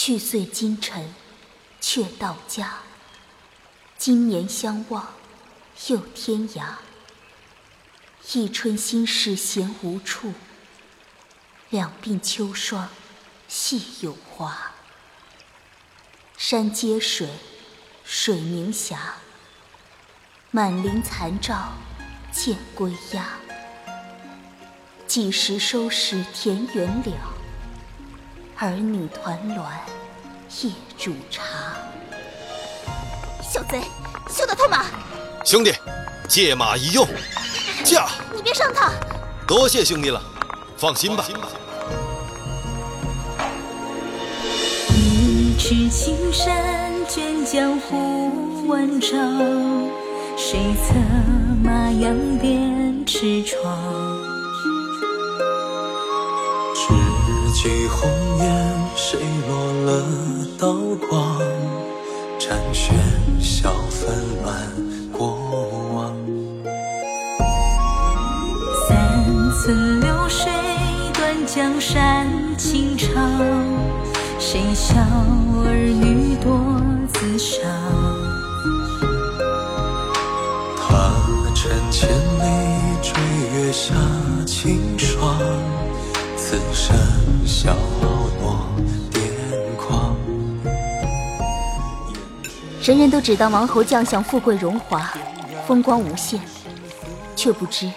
去岁今晨，却到家。今年相望，又天涯。一春心事闲无处，两鬓秋霜细有华。山接水，水明霞。满林残照见归鸦。几时收拾田园了？儿女团栾夜煮茶。小贼，休得偷马！兄弟，借马一用，驾！你别上他！多谢兄弟了，放心吧。一尺青山卷江湖万丈，谁策马扬鞭驰闯？几红颜，谁落了刀光？斩喧嚣纷乱过往。三寸流水断江山情长，谁笑儿女多自伤？他趁千里追月下清霜，此生。笑落癫狂。人人都只当王侯将相富贵荣华，风光无限，却不知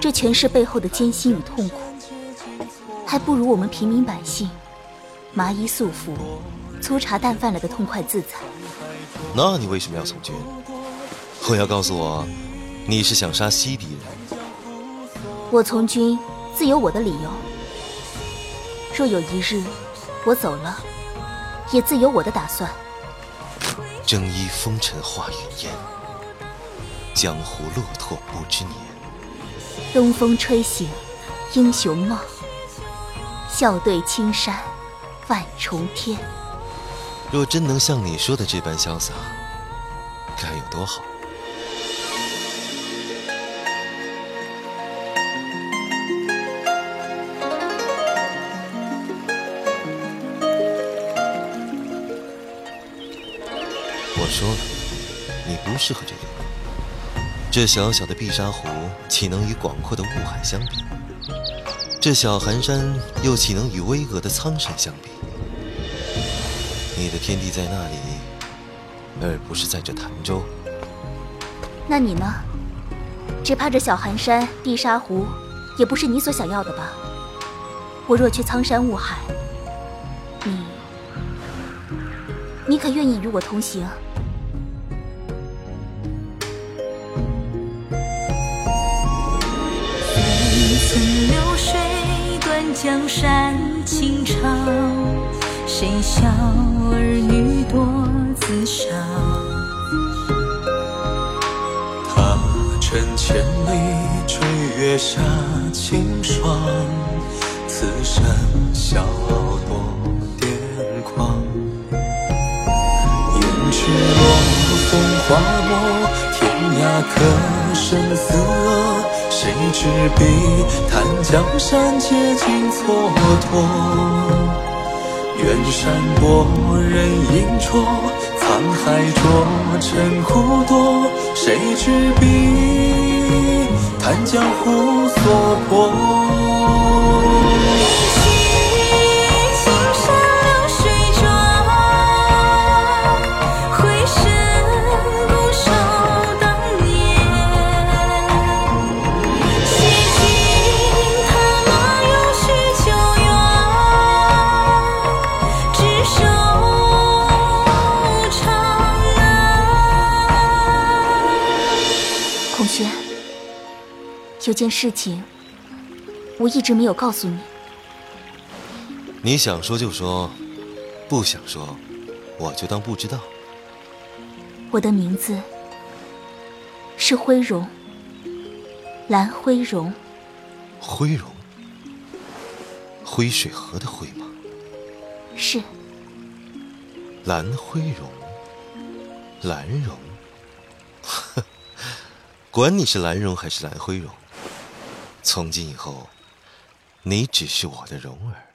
这权势背后的艰辛与痛苦，还不如我们平民百姓麻衣素服、粗茶淡饭来的痛快自在。那你为什么要从军？我要告诉我，你是想杀西敌人？我从军自有我的理由。若有一日我走了，也自有我的打算。正衣风尘化云烟，江湖落拓不知年。东风吹醒英雄梦，笑对青山万重天。若真能像你说的这般潇洒，该有多好！我说了，你不适合这里。这小小的碧沙湖，岂能与广阔的雾海相比？这小寒山，又岂能与巍峨的苍山相比？你的天地在那里，而不是在这潭州。那你呢？只怕这小寒山、碧沙湖，也不是你所想要的吧？我若去苍山雾海，你，你可愿意与我同行？江山情长，谁笑儿女多自伤？他趁千里追月下清霜，此生笑傲多癫狂。胭脂落，风花落，天涯客，生死恶。谁执笔叹江山皆尽蹉跎？远山薄，人影绰，沧海浊，尘苦多。谁执笔叹江湖所迫？有件事情，我一直没有告诉你。你想说就说，不想说，我就当不知道。我的名字是辉荣，蓝辉荣。辉荣，灰水河的灰吗？是。蓝辉荣，蓝荣，管你是蓝荣还是蓝辉荣。从今以后，你只是我的蓉儿。